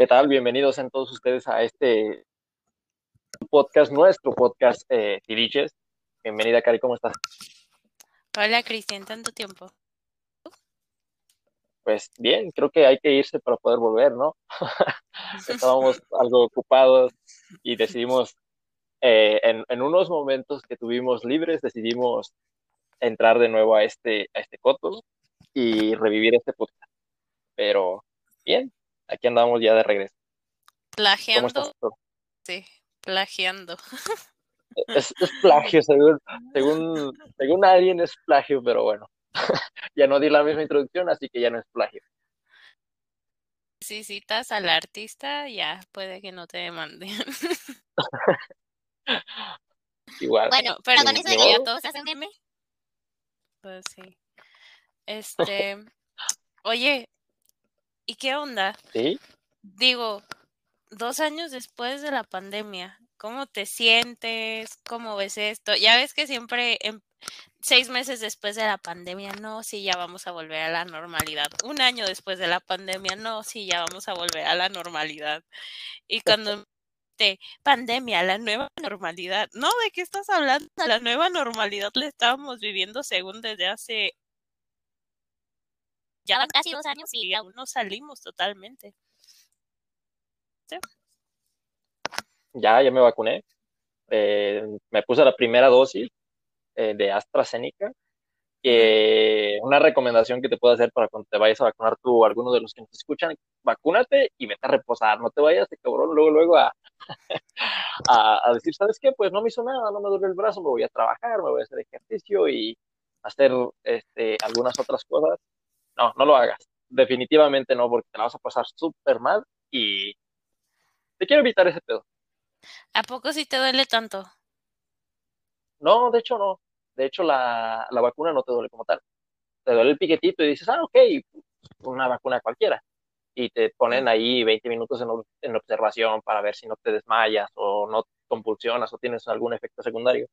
¿Qué tal? Bienvenidos en todos ustedes a este podcast, nuestro podcast eh, Tiriches. Bienvenida, Cari, ¿cómo estás? Hola, Cristian, tanto tiempo. Pues bien, creo que hay que irse para poder volver, ¿no? Estábamos algo ocupados y decidimos, eh, en, en, unos momentos que tuvimos libres, decidimos entrar de nuevo a este, a este coto y revivir este podcast. Pero bien, aquí andamos ya de regreso. Plagiando. Sí, plagiando. Es, es, plagio, según, según, según alguien es plagio, pero bueno, ya no di la misma introducción, así que ya no es plagio. Si citas al artista, ya puede que no te demanden. Igual. Bueno, pero con eso ya todos hacen meme. Pues sí. Este, oye, ¿y qué onda? Sí. Digo, dos años después de la pandemia, ¿cómo te sientes? ¿Cómo ves esto? Ya ves que siempre en seis meses después de la pandemia, no, sí, ya vamos a volver a la normalidad. Un año después de la pandemia, no, sí, ya vamos a volver a la normalidad. Y cuando te pandemia, la nueva normalidad, no, ¿de qué estás hablando? La nueva normalidad la estábamos viviendo según desde hace ya van casi dos años y aún no salimos totalmente. ¿Sí? Ya, ya me vacuné. Eh, me puse la primera dosis eh, de AstraZeneca. Eh, una recomendación que te puedo hacer para cuando te vayas a vacunar tú o alguno de los que nos escuchan, vacúnate y vete a reposar, no te vayas de cabrón luego, luego a, a, a, decir, ¿sabes qué? Pues no me hizo nada, no me duele el brazo, me voy a trabajar, me voy a hacer ejercicio y hacer este, algunas otras cosas. No, no lo hagas. Definitivamente no, porque te la vas a pasar súper mal y te quiero evitar ese pedo. ¿A poco sí te duele tanto? No, de hecho no. De hecho, la, la vacuna no te duele como tal. Te duele el piquetito y dices, ah, ok, una vacuna cualquiera. Y te ponen ahí 20 minutos en, en observación para ver si no te desmayas o no convulsionas o tienes algún efecto secundario.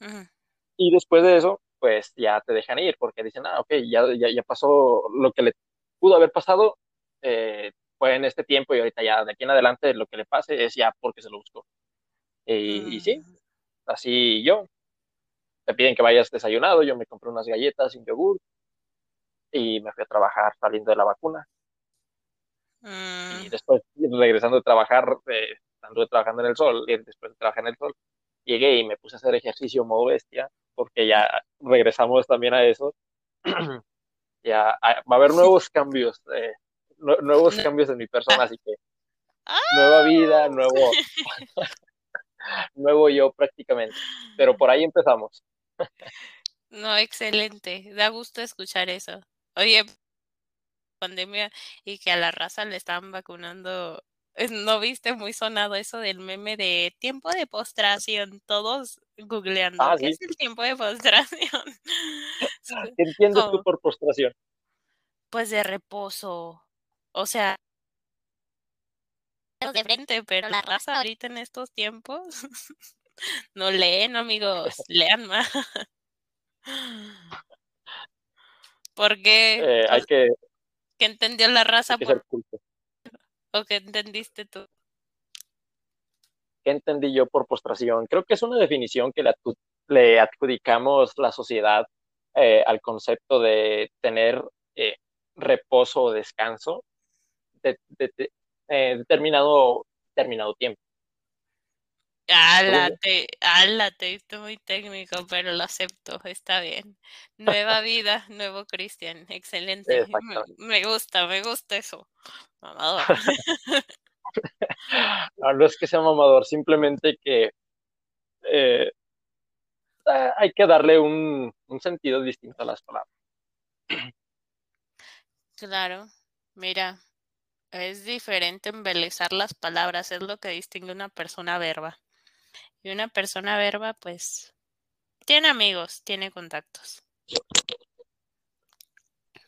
Uh -huh. Y después de eso, pues ya te dejan ir porque dicen, ah, ok, ya, ya, ya pasó lo que le pudo haber pasado, eh, fue en este tiempo y ahorita ya de aquí en adelante lo que le pase es ya porque se lo buscó. Y, Mm. y sí, así yo. Te piden que vayas desayunado, yo me compré unas galletas sin yogur y me fui a trabajar saliendo de la vacuna. Y Mm. después, regresando de trabajar, eh, anduve trabajando en el sol, y después de trabajar en el sol, llegué y me puse a hacer ejercicio modo bestia, porque ya regresamos también a eso. ya ah, va a haber nuevos cambios, eh, nue- nuevos No. cambios en mi persona, así que ¡Ah! nueva vida, nuevo, nuevo yo prácticamente. Pero por ahí empezamos. No, excelente. Da gusto escuchar eso. Oye, pandemia y que a la raza le estaban vacunando. ¿No viste muy sonado eso del meme de tiempo de postración? Todos googleando. Ah, ¿Qué sí. es el tiempo de postración? ¿Qué entiendes tú por postración? Pues de reposo. O sea, de frente, pero la raza ahorita en estos tiempos no leen, amigos. Lean más. ¿Por qué? Eh, hay O- que, ¿Qué entendió la raza hay que por. O qué entendiste tú? ¿Qué entendí yo por postración? Creo que es una definición que le, adju- le adjudicamos la sociedad eh, al concepto de tener eh, reposo o descanso de, de- de- eh, determinado, determinado tiempo. Ala, Según- te, ala, te viste muy técnico, pero lo acepto, está bien. Nueva vida, nuevo Cristian, excelente. Me, gusta, me gusta eso. Mamador. No, no es que sea mamador, simplemente que eh, ah, hay que darle un, un sentido distinto a las palabras. Claro, mira, es diferente embelezar las palabras, es lo que distingue una persona verba. Y una persona verba, pues, tiene amigos, tiene contactos.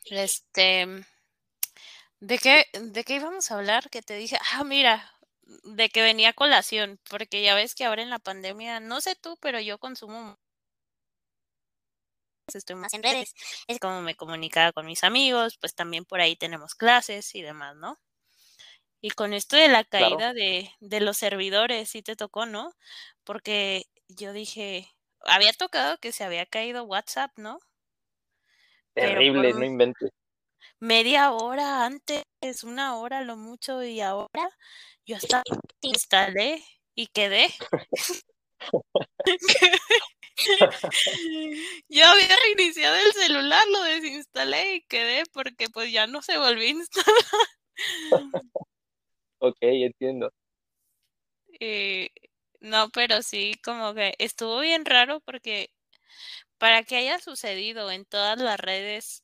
Este, ¿de qué, de qué íbamos a hablar? Que te dije, ah, mira, de que venía colación, porque ya ves que ahora en la pandemia, no sé tú, pero yo consumo, estoy más en redes, es como me comunicaba con mis amigos, pues también por ahí tenemos clases y demás, ¿no? Y con esto de la caída de, de los servidores, sí te tocó, ¿no? Porque yo dije, había tocado que se había caído WhatsApp, ¿no? Terrible, no inventes. Media hora antes, una hora lo mucho, y ahora yo hasta instalé y quedé. Yo había reiniciado el celular, lo desinstalé y quedé porque pues ya no se volvió a instalar. Ok, entiendo. Eh, no, pero sí, como que estuvo bien raro porque para que haya sucedido en todas las redes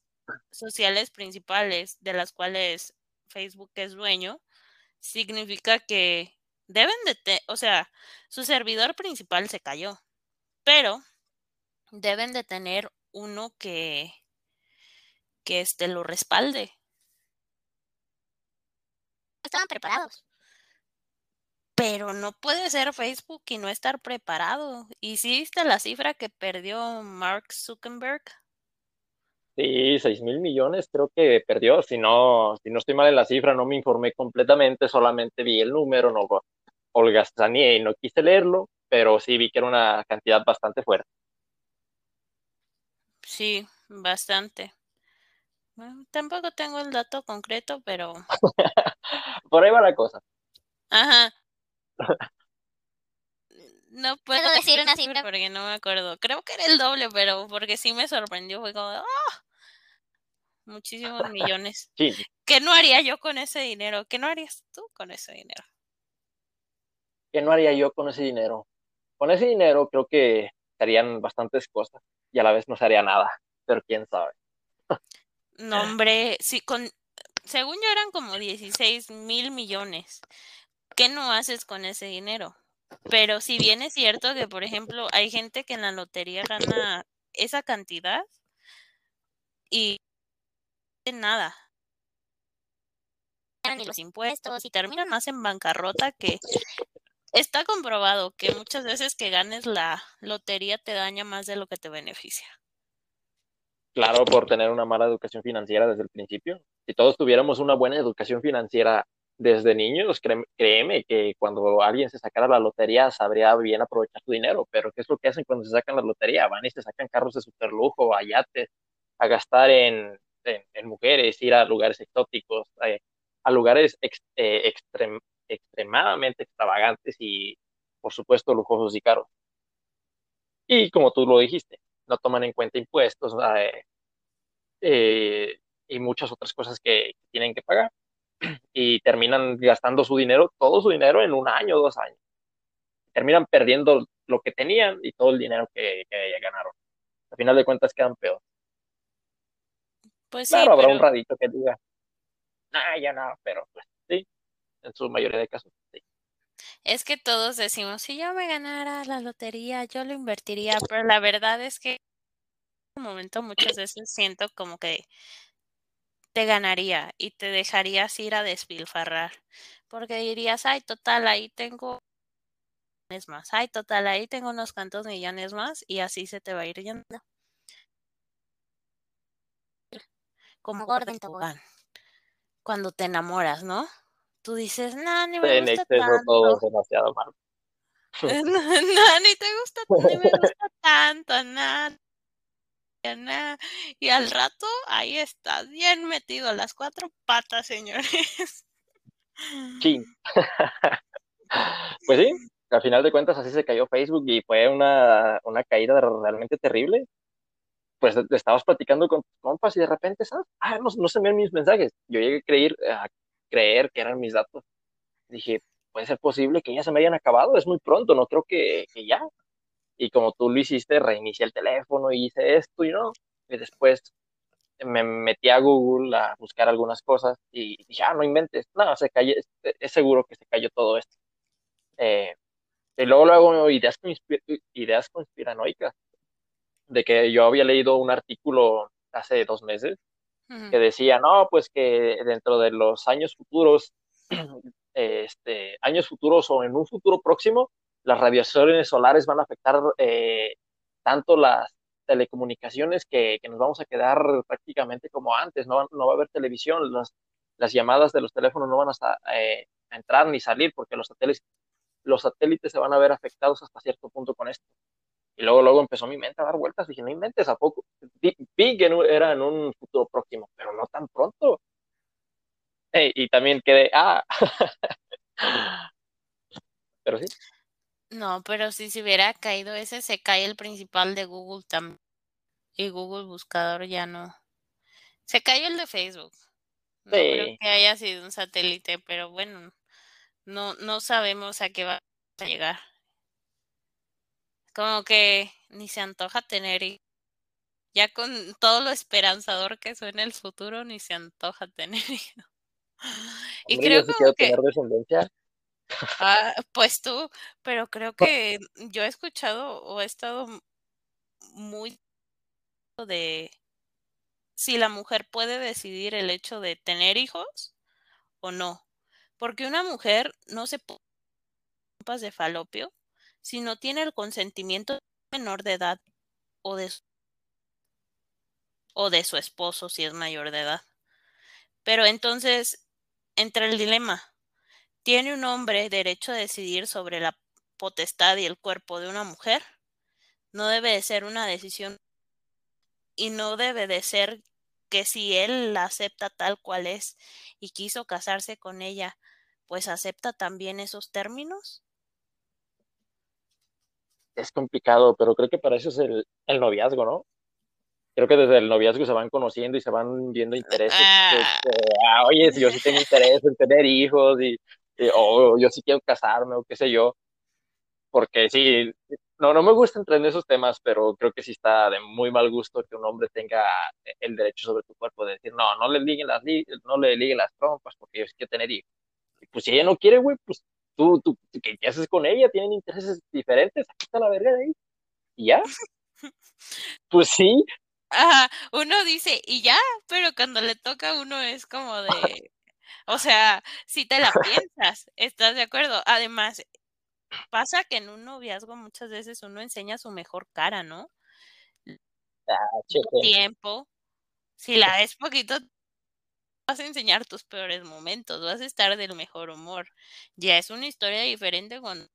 sociales principales de las cuales Facebook es dueño, significa que deben de, o sea, su servidor principal se cayó, pero deben de tener uno que, que este lo respalde. Estaban preparados. Pero no puede ser Facebook y no estar preparado. ¿Y si viste la cifra que perdió Mark Zuckerberg? Sí, seis mil millones creo que perdió. Si no, si no estoy mal en la cifra, no me informé completamente, solamente vi el número, no holgazaneé y no quise leerlo, pero sí vi que era una cantidad bastante fuerte. Sí, bastante. Tampoco tengo el dato concreto, pero. Por ahí va la cosa. Ajá. No puedo decir una cifra porque no me acuerdo. Creo que era el doble, pero porque sí me sorprendió. Fue como, ¡ah! Muchísimos millones. Sí. ¿Qué no haría yo con ese dinero? ¿Qué no harías tú con ese dinero? ¿Qué no haría yo con ese dinero? Con ese dinero creo que harían bastantes cosas y a la vez no se haría nada, pero quién sabe. No, hombre, sí, con, según yo eran como 16 mil millones. ¿Qué no haces con ese dinero? Pero si bien es cierto que, por ejemplo, hay gente que en la lotería gana esa cantidad y nada. Ni los impuestos y terminan más en bancarrota que está comprobado que muchas veces que ganes la lotería te daña más de lo que te beneficia. Claro, por tener una mala educación financiera desde el principio. Si todos tuviéramos una buena educación financiera desde niños, créeme que cuando alguien se sacara la lotería sabría bien aprovechar su dinero, pero ¿qué es lo que hacen cuando se sacan la lotería? Van y se sacan carros de superlujo, a yates, a gastar en, en, mujeres, ir a lugares exóticos, eh, a lugares eh, extremadamente extravagantes y, por supuesto, lujosos y caros. Y como tú lo dijiste, no toman en cuenta impuestos eh, y muchas otras cosas que tienen que pagar y terminan gastando su dinero, todo su dinero en un año, dos años. Terminan perdiendo lo que tenían y todo el dinero que, ganaron. Al final de cuentas quedan peor. Pues claro, habrá un radito que diga, nah, ya no, pero pues sí, en su mayoría de casos. Es que todos decimos, si yo me ganara la lotería, yo lo invertiría, pero la verdad es que en un momento muchas veces siento como que te ganaría y te dejarías ir a despilfarrar. Porque dirías, ay, total, ahí tengo millones más. Ay, total, ahí tengo unos cuantos millones más y así se te va a ir yendo. Como gordo en tobogán. Cuando te enamoras, ¿no? Tú dices, no, ni me gusta tanto. todo demasiado mal. no, ni te gusta, ni me gusta tanto, nada y al rato ahí está, bien metido a las cuatro patas, señores. Sí. pues sí, al final de cuentas así se cayó Facebook y fue una, una caída realmente terrible. Pues estabas platicando con tus compas y de repente, ¿sabes? Ah, no, no se ven mis mensajes. Yo llegué a creer, a creer que eran mis datos. Dije, puede ser posible que ya se me hayan acabado, es muy pronto, no creo que, que ya y como tú lo hiciste, reinicié el teléfono y hice esto y no. Y después me metí a Google a buscar algunas cosas y dije, ah, no inventes, no, se cayó, es seguro que se cayó todo esto. Eh, y luego luego ideas, ideas conspiranoicas, de que yo había leído un artículo hace dos meses que decía, no, pues que dentro de los años futuros, este, años futuros o en un futuro próximo, las radiaciones solares van a afectar eh, tanto las telecomunicaciones que, nos vamos a quedar prácticamente como antes, no, no va a haber televisión, los, las llamadas de los teléfonos no van a, eh, entrar ni salir porque los satélites, los satélites se van a ver afectados hasta cierto punto con esto. Y luego, luego empezó mi mente a dar vueltas. Dije, no inventes, ¿a poco? Vi, que era en un futuro próximo, pero no tan pronto. y también quedé, ah. pero sí. No, pero si se hubiera caído ese, se cae el principal de Google también. Y Google Buscador ya no. Se cayó el de Facebook. No creo que haya sido un satélite, pero bueno, no, no sabemos a qué va a llegar. Como que ni se antoja tener Ya con todo lo esperanzador que suena el futuro, ni se antoja tener Y creo que... tener descendencia. Ah, pues tú, pero creo que yo he escuchado o he estado muy de si la mujer puede decidir el hecho de tener hijos o no. Porque una mujer no se pone de falopio si no tiene el consentimiento menor de edad o de, o de su esposo si es mayor de edad. Pero entonces entra el dilema. ¿Tiene un hombre derecho a decidir sobre la potestad y el cuerpo de una mujer? No debe de ser una decisión y no debe de ser que si él la acepta tal cual es y quiso casarse con ella, pues acepta también esos términos. Es complicado, pero creo que para eso es el, el noviazgo, ¿no? creo que desde el noviazgo se van conociendo y se van viendo intereses. Ah. Este, ah, oye, yo sí tengo interés en tener hijos y, o yo sí quiero casarme o qué sé yo. Porque sí, no, no me gusta entrar en esos temas, pero creo que sí está de muy mal gusto que un hombre tenga el derecho sobre tu cuerpo de decir, no, no le liguen las, no le liguen las trompas porque yo sí quiero tener hijos. Y pues si ella no quiere, güey, pues tú, tú, ¿qué, haces con ella? Tienen intereses diferentes, aquí está la verga de ahí. ¿Y ya? pues sí, Ajá, uno dice, y ya, pero cuando le toca a uno es como de, o sea, si te la piensas, ¿estás de acuerdo? Además, pasa que en un noviazgo muchas veces uno enseña su mejor cara, ¿no? Ah, tiempo. Si la ves poquito, vas a enseñar tus peores momentos, vas a estar del mejor humor. Ya es una historia diferente con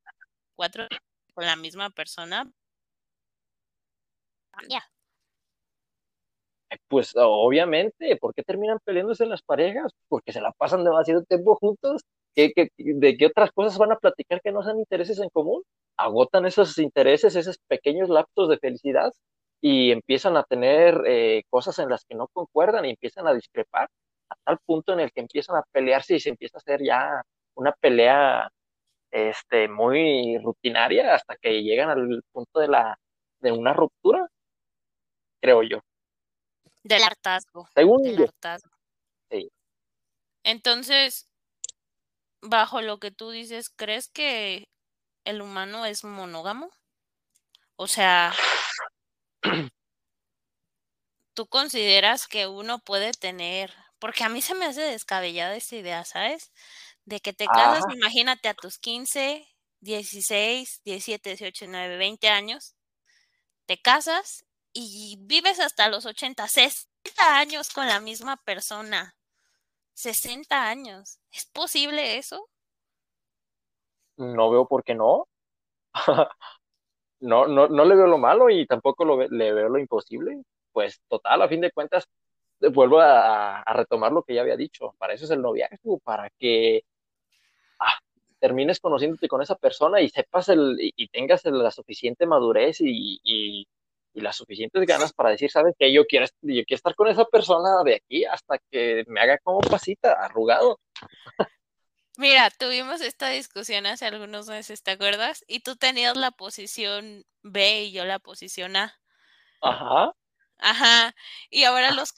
cuatro con la misma persona. Ya pues obviamente, ¿por qué terminan peleándose las parejas? Porque se la pasan demasiado tiempo juntos. ¿Qué, de qué otras cosas van a platicar que no sean intereses en común? Agotan esos intereses, esos pequeños lapsos de felicidad y empiezan a tener eh, cosas en las que no concuerdan y empiezan a discrepar a tal punto en el que empiezan a pelearse y se empieza a hacer ya una pelea este, muy rutinaria hasta que llegan al punto de, la, de una ruptura, creo yo. Del hartazgo. Según del hartazgo. Sí. Entonces, bajo lo que tú dices, ¿crees que el humano es monógamo? O sea, ¿tú consideras que uno puede tener, porque a mí se me hace descabellada esta idea, ¿sabes? De que te casas, imagínate a tus 15, 16, 17, 18, 19, 20 años, te casas y vives hasta los 80, 60 años con la misma persona. 60 años. ¿Es posible eso? No veo por qué no. no, no, no le veo lo malo y tampoco lo, le veo lo imposible. Pues total, a fin de cuentas, vuelvo a, retomar lo que ya había dicho. Para eso es el noviazgo, para que ah, termines conociéndote con esa persona y sepas el, y, tengas la suficiente madurez y, y las suficientes ganas para decir, ¿sabes qué? Yo quiero, yo quiero estar con esa persona de aquí hasta que me haga como pasita, arrugado. Mira, tuvimos esta discusión hace algunos meses, ¿te acuerdas? Y tú tenías la posición B y yo la posición A. Ajá. Ajá. Y ahora los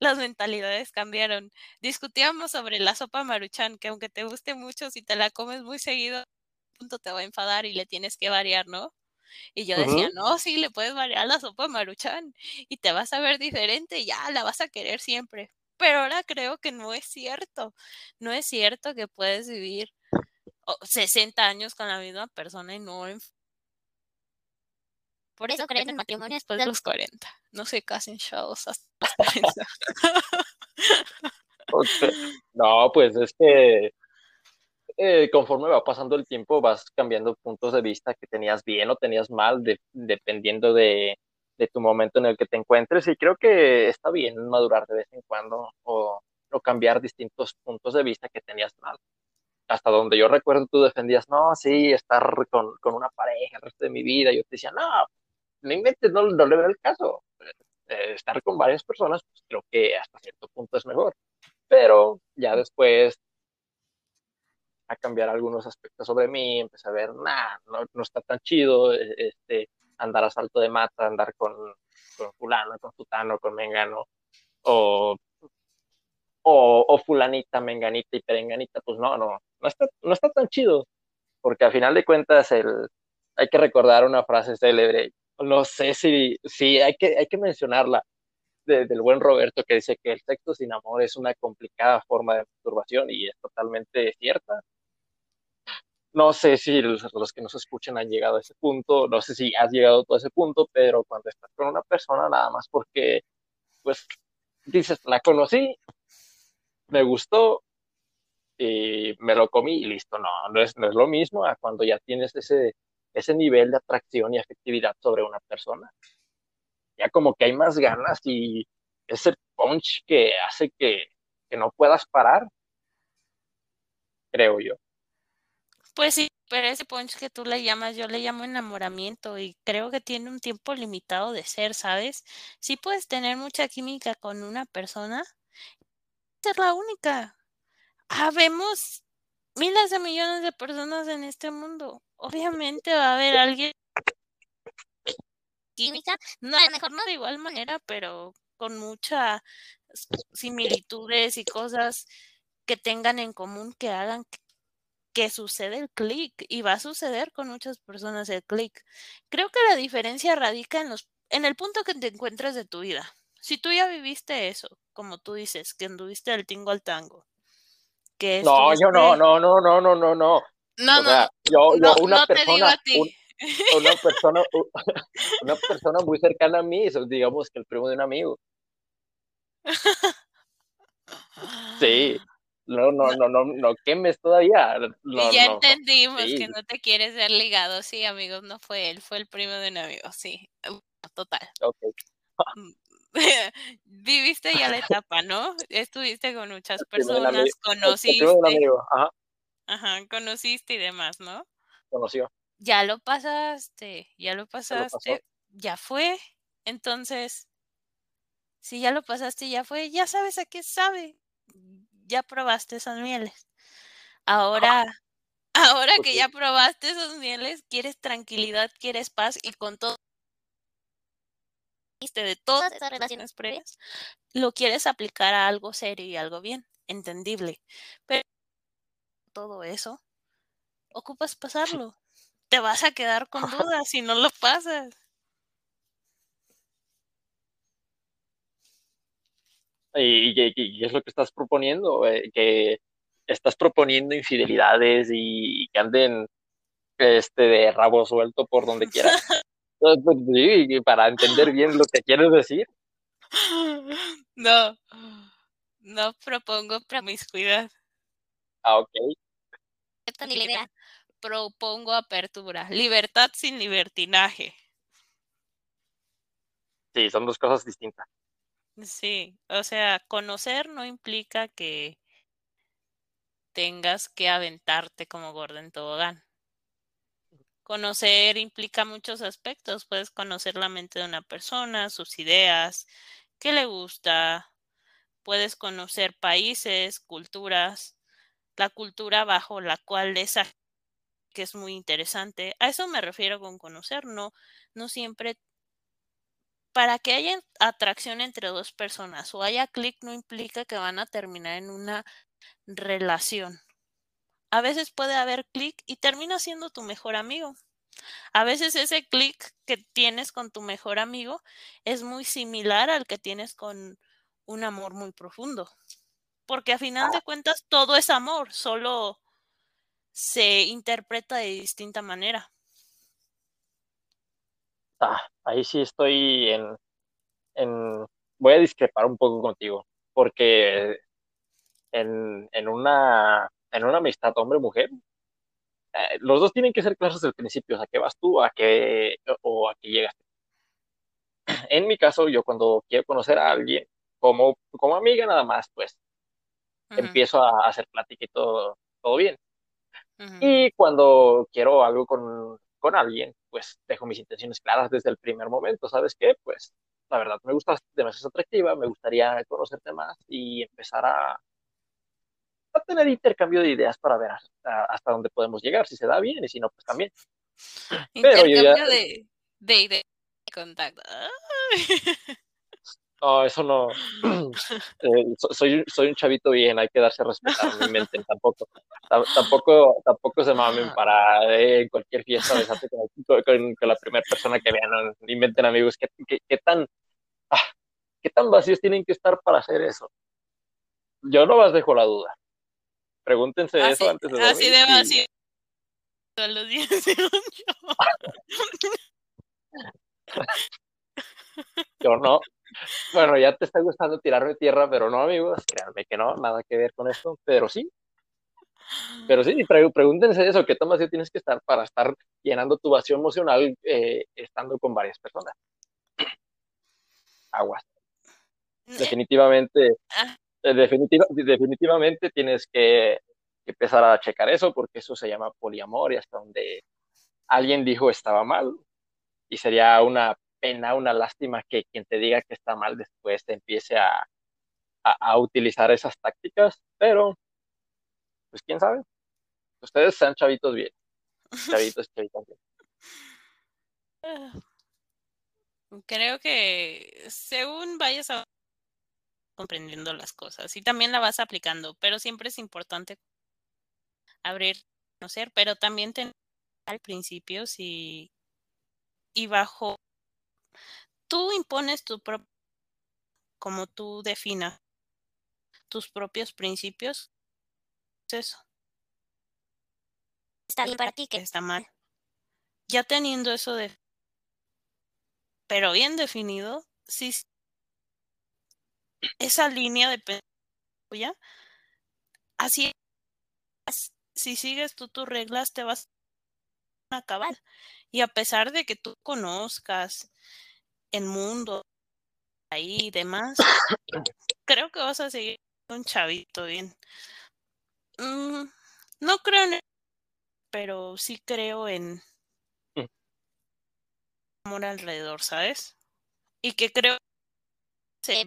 las mentalidades cambiaron. Discutíamos sobre la sopa maruchan, que aunque te guste mucho, si te la comes muy seguido, punto te va a enfadar y le tienes que variar, ¿no? Y yo decía, no, sí, le puedes variar la sopa maruchan y te vas a ver diferente, ya la vas a querer siempre. Pero ahora creo que no es cierto. No es cierto que puedes vivir 60 años con la misma persona y no por eso creen en matrimonio después de los 40. No se casen chavos hasta los 40. No, pues es que eh, conforme va pasando el tiempo vas cambiando puntos de vista que tenías bien o tenías mal, dependiendo de, de, tu momento en el que te encuentres. Y creo que está bien madurar de vez en cuando o, o cambiar distintos puntos de vista que tenías mal. Hasta donde yo recuerdo, tú defendías, no, sí, estar con, con una pareja el resto de mi vida. Yo te decía, no, no inventes, no, no le veo el caso. Eh, estar con varias personas, pues creo que hasta cierto punto es mejor. Pero ya después a cambiar algunos aspectos sobre mí, empecé a ver, nah, no, no está tan chido e, este, andar a salto de mata, andar con, con fulano, con futano, con mengano, o, o, o, fulanita, menganita y perenganita, pues no, no, no está, no está tan chido, porque al final de cuentas el, hay que recordar una frase célebre, no sé si, si hay, que, hay que mencionarla, del buen Roberto que dice que el sexo sin amor es una complicada forma de masturbación y es totalmente cierta. No sé si los, que nos escuchan han llegado a ese punto, no sé si has llegado a todo ese punto, pero cuando estás con una persona nada más porque, pues, dices, la conocí, me gustó y me lo comí y listo. No, no es, no es lo mismo a cuando ya tienes ese, ese nivel de atracción y afectividad sobre una persona. Ya como que hay más ganas y ese punch que hace que, que no puedas parar, creo yo. Pues sí, pero ese punch que tú le llamas, yo le llamo enamoramiento y creo que tiene un tiempo limitado de ser, ¿sabes? Sí puedes tener mucha química con una persona, ser la única. Habemos miles de millones de personas en este mundo. Obviamente va a haber alguien química, no a lo mejor no de igual manera, pero con muchas similitudes y cosas que tengan en común que hagan que sucede el clic y va a suceder con muchas personas el clic. Creo que la diferencia radica en los en el punto que te encuentres de tu vida. Si tú ya viviste eso, como tú dices, que anduviste del tingo al tango. Que no, yo no, no, no, no, no, no, no. No, no, yo, yo una persona, una persona, una persona muy cercana a mí, digamos que el primo de un amigo. Sí, no, no, no, no, no quemes todavía. ya entendimos que no te quieres ser ligado, sí, amigos, no fue él, fue el primo de un amigo, sí, total. Mm, viviste ya la etapa, ¿no? Estuviste con muchas personas, conociste. Ajá. Ajá, conociste y demás, ¿no? Conoció. Ya lo pasaste, ya lo pasaste, ya fue. Entonces, si ya lo pasaste, ya fue, ya sabes a qué sabe ya probaste esas mieles. Ahora, ahora que ya probaste esos mieles, quieres tranquilidad, quieres paz y con todo de todas esas relaciones previas, lo quieres aplicar a algo serio y algo bien, entendible. Pero todo eso, ocupas pasarlo. Te vas a quedar con dudas si no lo pasas. y, es lo que estás proponiendo, eh, que estás proponiendo infidelidades y, que anden este, de rabo suelto por donde quieras. Pues, para entender bien lo que quieres decir. No, no propongo promiscuidad. Ah, ok. Esta ni la idea. Propongo apertura, libertad sin libertinaje. Sí, son dos cosas distintas. Sí, o sea, conocer no implica que tengas que aventarte como Gordon Tobogán. Conocer implica muchos aspectos. Puedes conocer la mente de una persona, sus ideas, qué le gusta. Puedes conocer países, culturas, la cultura bajo la cual esa que es muy interesante. A eso me refiero con conocer, no, no siempre para que haya atracción entre dos personas o haya clic no implica que van a terminar en una relación. A veces puede haber clic y termina siendo tu mejor amigo. A veces ese clic que tienes con tu mejor amigo es muy similar al que tienes con un amor muy profundo. Porque a final de cuentas todo es amor, solo se interpreta de distinta manera. Ah, ahí sí estoy en, en, voy a discrepar un poco contigo, porque en, en, una, en una amistad hombre-mujer, eh, los dos tienen que ser claros desde el principio, a qué vas tú, a qué, o a qué llegas. En mi caso, yo cuando quiero conocer a alguien, como, como amiga nada más, pues empiezo a hacer plática y todo, todo bien. Y cuando quiero algo con, con alguien, pues dejo mis intenciones claras desde el primer momento. ¿Sabes qué? Pues la verdad me gusta demasiado atractiva, me gustaría conocerte más y empezar a, a tener intercambio de ideas para ver hasta, hasta, dónde podemos llegar, si se da bien y si no, pues también. Pero yo ya... de, de ideas de contacto. No, eso no. Eh, soy, soy un chavito bien, hay que darse a respetar, no inventen tampoco. Tampoco, tampoco se mamen para eh, en cualquier fiesta besarte con, con, con, la primera persona que vean. No inventen amigos, ¿qué, qué, qué tan, ah, ¿qué tan vacíos tienen que estar para hacer eso? Yo no más dejo la duda. Pregúntense así, eso antes de dormir. Así de vacío. Y... A los 18. Yo no, bueno, ya te está gustando tirarme tierra, pero no, amigos, créanme que no, nada que ver con esto, pero sí. Pero sí, pregúntense eso, ¿qué tomas tienes que estar para estar llenando tu vacío emocional eh, estando con varias personas? Aguas. Eh, definitivamente, ah. eh, definitiva, definitivamente tienes que empezar a checar eso, porque eso se llama poliamor y hasta donde alguien dijo estaba mal, y sería una pena, una lástima que quien te diga que está mal después te empiece a, a, utilizar esas tácticas, pero pues quién sabe. Ustedes sean chavitos bien. Chavitos, chavitos bien. Creo que según vayas comprendiendo las cosas y también la vas aplicando, pero siempre es importante abrir, conocer, pero también tener al principio si y bajo tú impones tu propio, como tú definas tus propios principios, es eso. Está bien para ti que está mal. Ya teniendo eso de, pero bien definido, sí, esa línea de ya, así es. Si sigues tú tus reglas, te vas a acabar. Y a pesar de que tú conozcas el mundo ahí y demás, creo que vas a seguir un chavito bien. Mm, no creo en pero sí creo en mm. amor alrededor, ¿sabes? Y que creo que se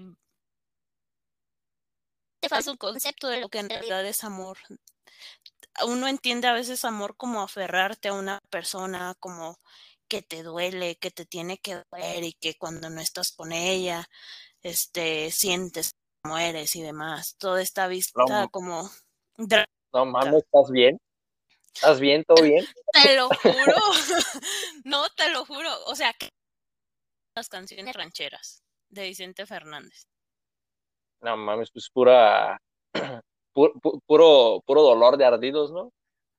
te falta un concepto de lo que en realidad es amor. Uno entiende a veces amor como aferrarte a una persona, como que te duele, que te tiene que doler y que cuando no estás con ella, este, sientes que mueres y demás. Toda esta vista no, como... No mames, ¿estás bien? ¿Estás bien? ¿Todo bien? Te lo juro. no, te lo juro. O sea, que las canciones rancheras de Vicente Fernández. No mames, pues pura... Puro, puro, puro dolor de ardidos, ¿no?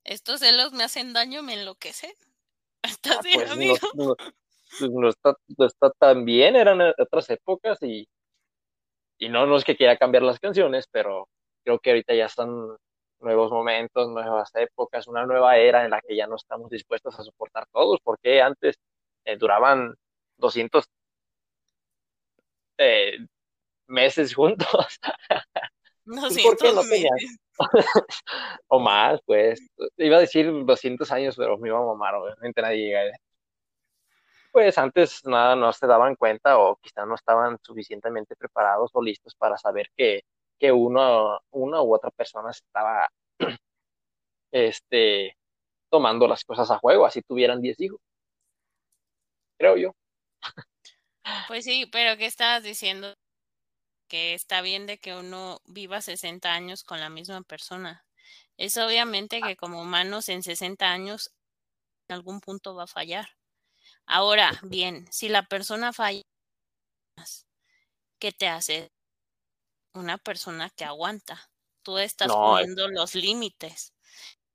Estos celos me hacen daño, me enloquecen. ¿Estás ah, bien, pues amigo? No, no, pues no, está, no, está, tan bien, eran otras épocas y, y no, no es que quiera cambiar las canciones, pero creo que ahorita ya están nuevos momentos, nuevas épocas, una nueva era en la que ya no estamos dispuestos a soportar todos, porque antes eh, duraban 200 eh, meses juntos. 200 ¿Por qué no meses. o más, pues. Iba a decir 200 años, pero me iba a mamar, obviamente nadie llega a Pues antes nada, no se daban cuenta o quizás no estaban suficientemente preparados o listos para saber que, que uno, una u otra persona estaba este, tomando las cosas a juego, así tuvieran 10 hijos. Creo yo. Pues sí, pero ¿qué estabas diciendo? Que está bien de que uno viva 60 años con la misma persona. Es obviamente Ah. que como humanos en 60 años en algún punto va a fallar. Ahora, bien, si la persona falla, ¿qué te hace? Una persona que aguanta. Tú estás No, es- poniendo los límites.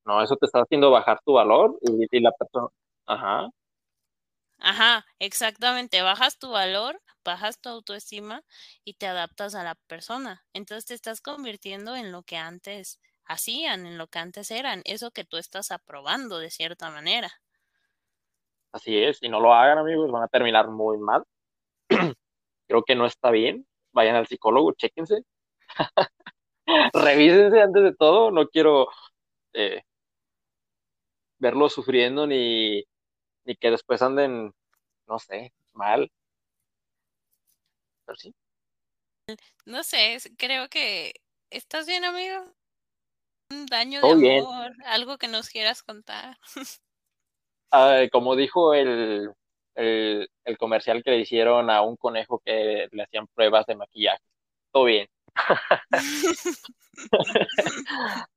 no, eso te está haciendo bajar tu valor y, y la persona, ajá, Ajá, exactamente. Bajas tu valor, bajas tu autoestima y te adaptas a la persona. Entonces te estás convirtiendo en lo que antes hacían, en lo que antes eran, eso que tú estás aprobando de cierta manera. Así es, y no lo hagan amigos, van a terminar muy mal. Creo que no está bien. Vayan al psicólogo, chéquense. Revísense antes de todo. No quiero eh, verlos sufriendo ni, ni que después anden, no sé, mal. Pero sí. No sé, creo que estás bien, amigo. Un daño de amor, algo que nos quieras contar. Ah, como dijo el, el, el comercial que le hicieron a un conejo que le hacían pruebas de maquillaje. Todo bien.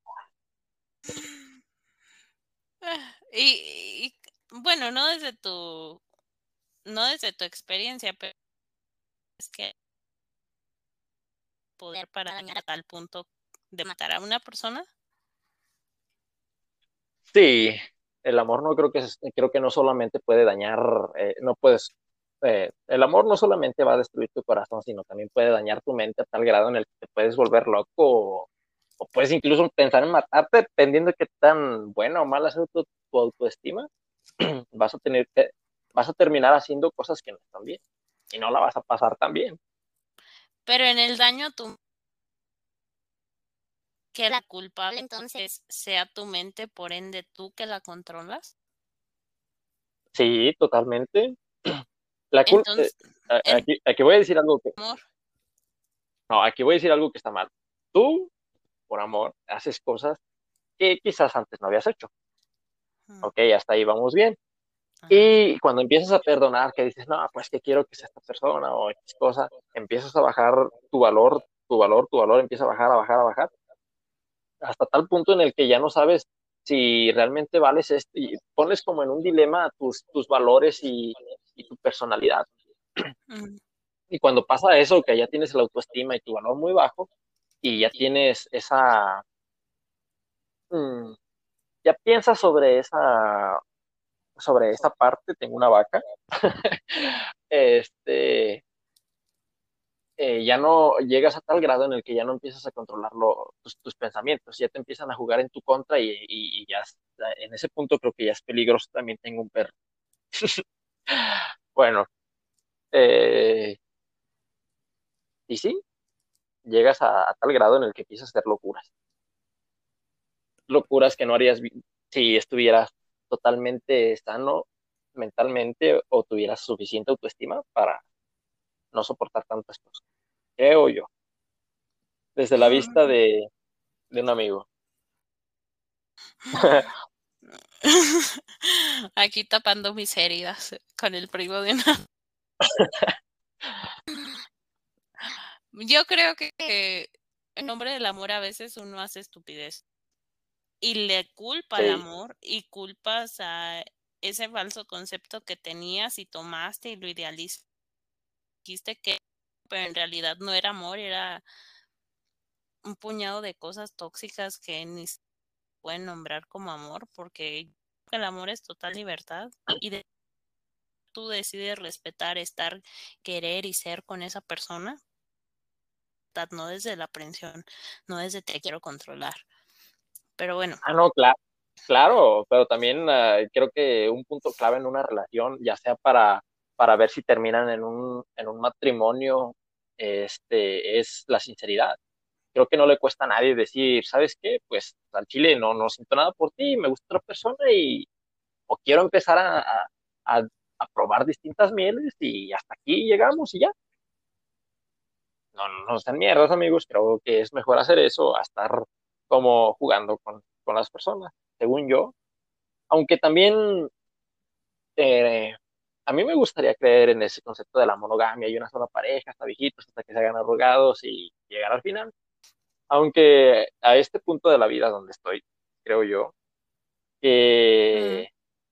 y, y, bueno, no desde tu, no desde tu experiencia, pero es que poder para dañar a tal punto de matar a una persona. Sí, el amor no creo que creo que no solamente puede dañar, eh, no puedes, eh, el amor no solamente va a destruir tu corazón, sino también puede dañar tu mente a tal grado en el que te puedes volver loco o, o puedes incluso pensar en matarte, dependiendo de qué tan buena o mala sea tu, tu autoestima, vas a tener que, vas a terminar haciendo cosas que no están bien y no la vas a pasar tan bien. Pero en el daño a tu que la culpable entonces sea tu mente, por ende tú que la controlas. Sí, totalmente. La culpa, Entonces, eh, el aquí, aquí voy a decir algo que, amor. no, aquí voy a decir algo que está mal. Tú, por amor, haces cosas que quizás antes no habías hecho. Mm, Ok, hasta ahí vamos bien. Ajá. Y cuando empiezas a perdonar, que dices, no, pues que quiero que sea esta persona o X cosa, empiezas a bajar tu valor, tu valor, tu valor empieza a bajar, a bajar, a bajar, hasta tal punto en el que ya no sabes si realmente vales esto y pones como en un dilema tus, tus valores y, y tu personalidad. Mm, Y cuando pasa eso, que ya tienes la autoestima y tu valor muy bajo, y ya tienes esa, mm, ya piensas sobre esa, sobre esa parte, tengo una vaca, este, eh, ya no llegas a tal grado en el que ya no empiezas a controlar tus, pensamientos, ya te empiezan a jugar en tu contra y, y- ya en ese punto creo que ya es peligroso también tengo un perro. Bueno, eh, y sí, llegas a, a tal grado en el que empiezas a hacer locuras. Locuras que no harías si estuvieras totalmente sano mentalmente o tuvieras suficiente autoestima para no soportar tantas cosas. Creo yo, desde la vista de, de un amigo. Aquí tapando mis heridas con el primo de una. Yo creo que en nombre del amor a veces uno hace estupidez y le culpa al Sí. amor y culpas a ese falso concepto que tenías y tomaste y lo idealizaste dijiste que pero en realidad no era amor, era un puñado de cosas tóxicas que ni se pueden nombrar como amor porque el amor es total libertad y de- tú decides respetar, estar, querer y ser con esa persona, no desde la aprensión, no desde te quiero controlar. Pero bueno, Ah, no, claro, claro, pero también ah, creo que un punto clave en una relación, ya sea para, para ver si terminan en un, en un matrimonio, este, es la sinceridad. Creo que no le cuesta a nadie decir, ¿sabes qué? Pues al chile no, no siento nada por ti, me gusta otra persona y o quiero empezar a, a- a probar distintas mieles y hasta aquí llegamos y ya. No, no, no sean mierdas, amigos. Creo que es mejor hacer eso a estar como jugando con, con las personas, según yo. Aunque también eh, a mí me gustaría creer en ese concepto de la monogamia y una sola pareja, hasta viejitos, hasta que se hagan arrugados y llegar al final. Aunque a este punto de la vida donde estoy, creo yo, que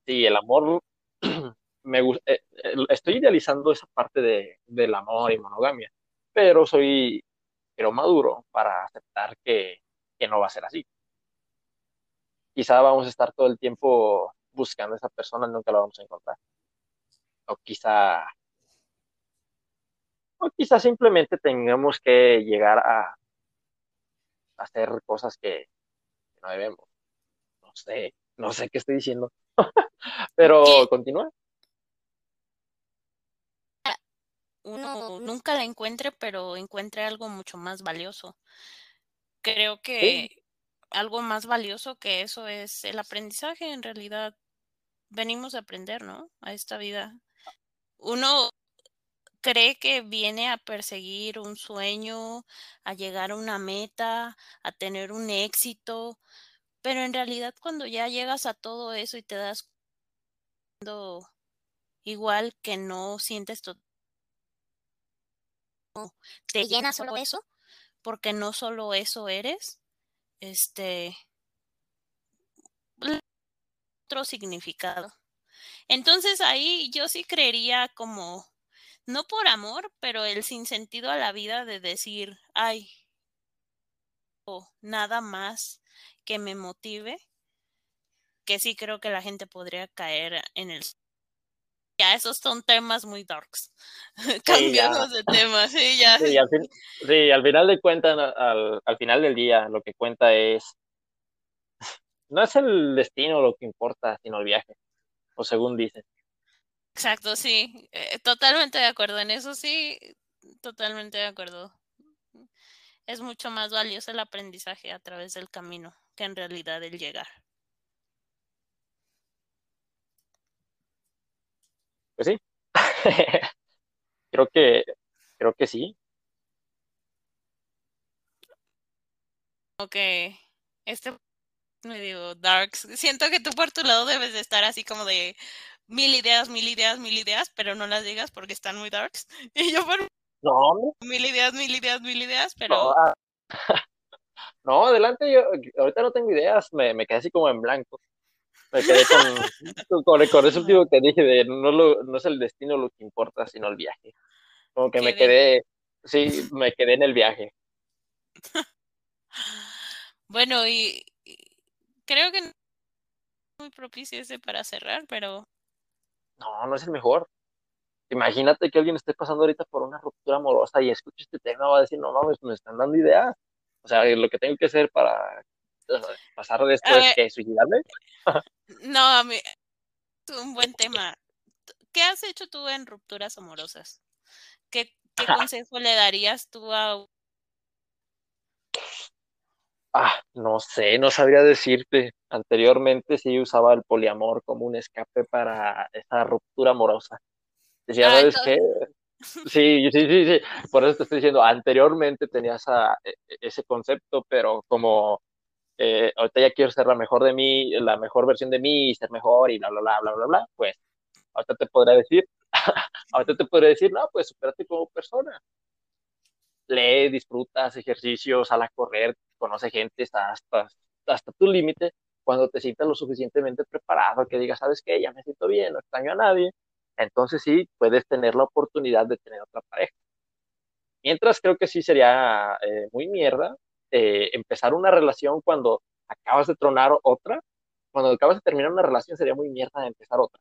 sí, el amor, me eh, estoy idealizando esa parte de, del amor y monogamia, pero soy, pero maduro para aceptar que, que no va a ser así. Quizá vamos a estar todo el tiempo buscando a esa persona y nunca la vamos a encontrar. o quizá, o quizá simplemente tengamos que llegar a hacer cosas que no debemos. No sé, no sé qué estoy diciendo. Pero continúa. Uno nunca la encuentre, pero encuentre algo mucho más valioso. Creo que algo más valioso que eso es el aprendizaje. En realidad, venimos a aprender, ¿no? A esta vida. Uno cree que viene a perseguir un sueño, a llegar a una meta, a tener un éxito, pero en realidad cuando ya llegas a todo eso y te das igual que no sientes todo, te llena solo eso, porque no solo eso eres, este otro significado. Entonces ahí yo sí creería como, no por amor, pero el sinsentido a la vida de decir, ay, o nada más que me motive, que sí creo que la gente podría caer en el... Ya, esos son temas muy darks. Cambiamos de tema, sí, ya. Sí, al, sí, al final de cuentas, al, al final del día, lo que cuenta es no es el destino lo que importa, sino el viaje, o según dicen. Exacto, sí, eh, totalmente de acuerdo en eso, sí, totalmente de acuerdo. Es mucho más valioso el aprendizaje a través del camino que en realidad el llegar. Pues sí. creo que creo que sí. Ok. Este medio darks. Siento que tú por tu lado debes de estar así como de mil ideas, mil ideas, mil ideas, pero no las digas porque están muy darks. Y yo por no. mil ideas, mil ideas, mil ideas, pero No, ah, no, adelante, yo ahorita no tengo ideas, me, me quedé así como en blanco. Me quedé con, con, con eso último que dije de no, lo, no es el destino lo que importa, sino el viaje. Como que Qué me bien. quedé, sí, me quedé en el viaje. bueno, y, y creo que no es muy propicio ese para cerrar, pero No, no es el mejor. Imagínate que alguien esté pasando ahorita por una ruptura amorosa y escuche este tema, va a decir, no mames, me están dando ideas. O sea, lo que tengo que hacer para pasar de esto es que suicidarme. no, a mí es un buen tema. ¿Qué has hecho tú en rupturas amorosas? ¿Qué, qué consejo le darías tú a Ah, no sé, no sabría decirte. Anteriormente sí usaba el poliamor como un escape para esa ruptura amorosa. Decía, Ah, ¿sabes qué? Sí, sí, sí, sí. Por eso te estoy diciendo, anteriormente tenía esa, e- e- ese concepto, pero como eh, ahorita ya quiero ser la mejor de mí, la mejor versión de mí, y ser mejor y bla, bla, bla, bla, bla, bla, pues ahorita te podría decir, ahorita te podría decir, no, pues supérate como persona. Lee, disfrutas ejercicios, sal a correr, conoce gente, está hasta, hasta tu límite. Cuando te sientas lo suficientemente preparado, que digas, ¿sabes qué? Ya me siento bien, no extraño a nadie. Entonces sí, puedes tener la oportunidad de tener otra pareja. Mientras creo que sí sería eh, muy mierda eh, empezar una relación cuando acabas de tronar otra. Cuando acabas de terminar una relación sería muy mierda empezar otra.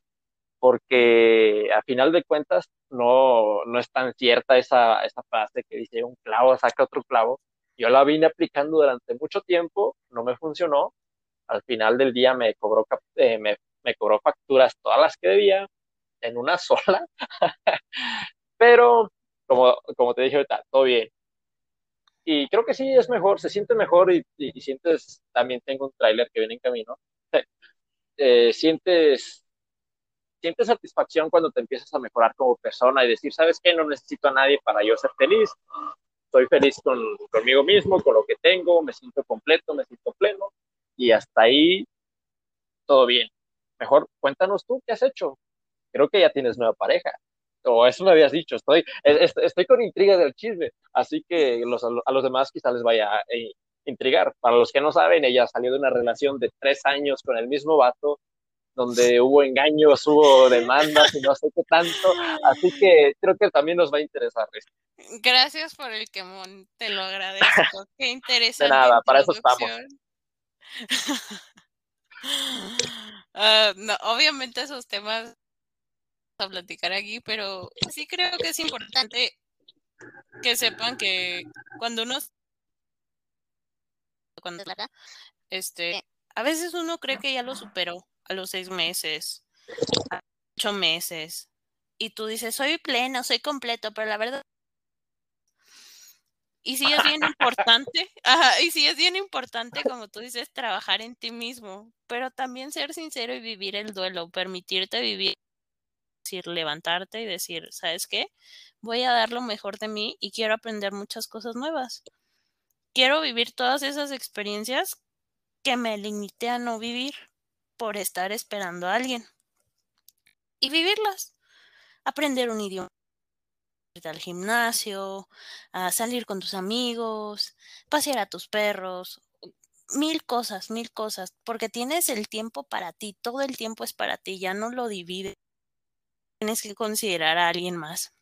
Porque a final de cuentas no, no es tan cierta esa, esa frase que dice un clavo saca otro clavo. Yo la vine aplicando durante mucho tiempo, no me funcionó. Al final del día me cobró, eh, me, me cobró facturas todas las que debía en una sola. Pero como, como te dije ahorita, todo bien. Y creo que sí es mejor, se siente mejor y, sientes, también tengo un tráiler que viene en camino, eh, sientes, sientes satisfacción cuando te empiezas a mejorar como persona y decir, ¿sabes qué? No necesito a nadie para yo ser feliz, estoy feliz con, conmigo mismo, con lo que tengo, me siento completo, me siento pleno y hasta ahí todo bien. Mejor cuéntanos tú qué has hecho. Creo que ya tienes nueva pareja. O eso me habías dicho, estoy, es- estoy con intriga del chisme, así que los, a los demás quizá les vaya a eh, intrigar. Para los que no saben, ella salió de una relación de tres años con el mismo vato, donde hubo engaños, hubo demandas y no sé qué tanto, así que creo que también nos va a interesar esto. Gracias por el quemón, te lo agradezco. Qué interesante. nada, para eso estamos. Ah, no, obviamente esos temas a platicar aquí, pero sí creo que es importante que sepan que cuando uno cuando este a veces uno cree que ya lo superó a los seis meses, a ocho meses, y tú dices soy pleno, soy completo, pero la verdad y sí es bien importante, ajá, y sí es bien importante, como tú dices, trabajar en ti mismo, pero también ser sincero y vivir el duelo, permitirte vivir, decir, levantarte y decir, ¿sabes qué? Voy a dar lo mejor de mí y quiero aprender muchas cosas nuevas. Quiero vivir todas esas experiencias que me limité a no vivir por estar esperando a alguien. Y vivirlas. Aprender un idioma al gimnasio, a salir con tus amigos, pasear a tus perros, mil cosas, mil cosas, porque tienes el tiempo para ti, todo el tiempo es para ti, ya no lo divides, tienes que considerar a alguien más.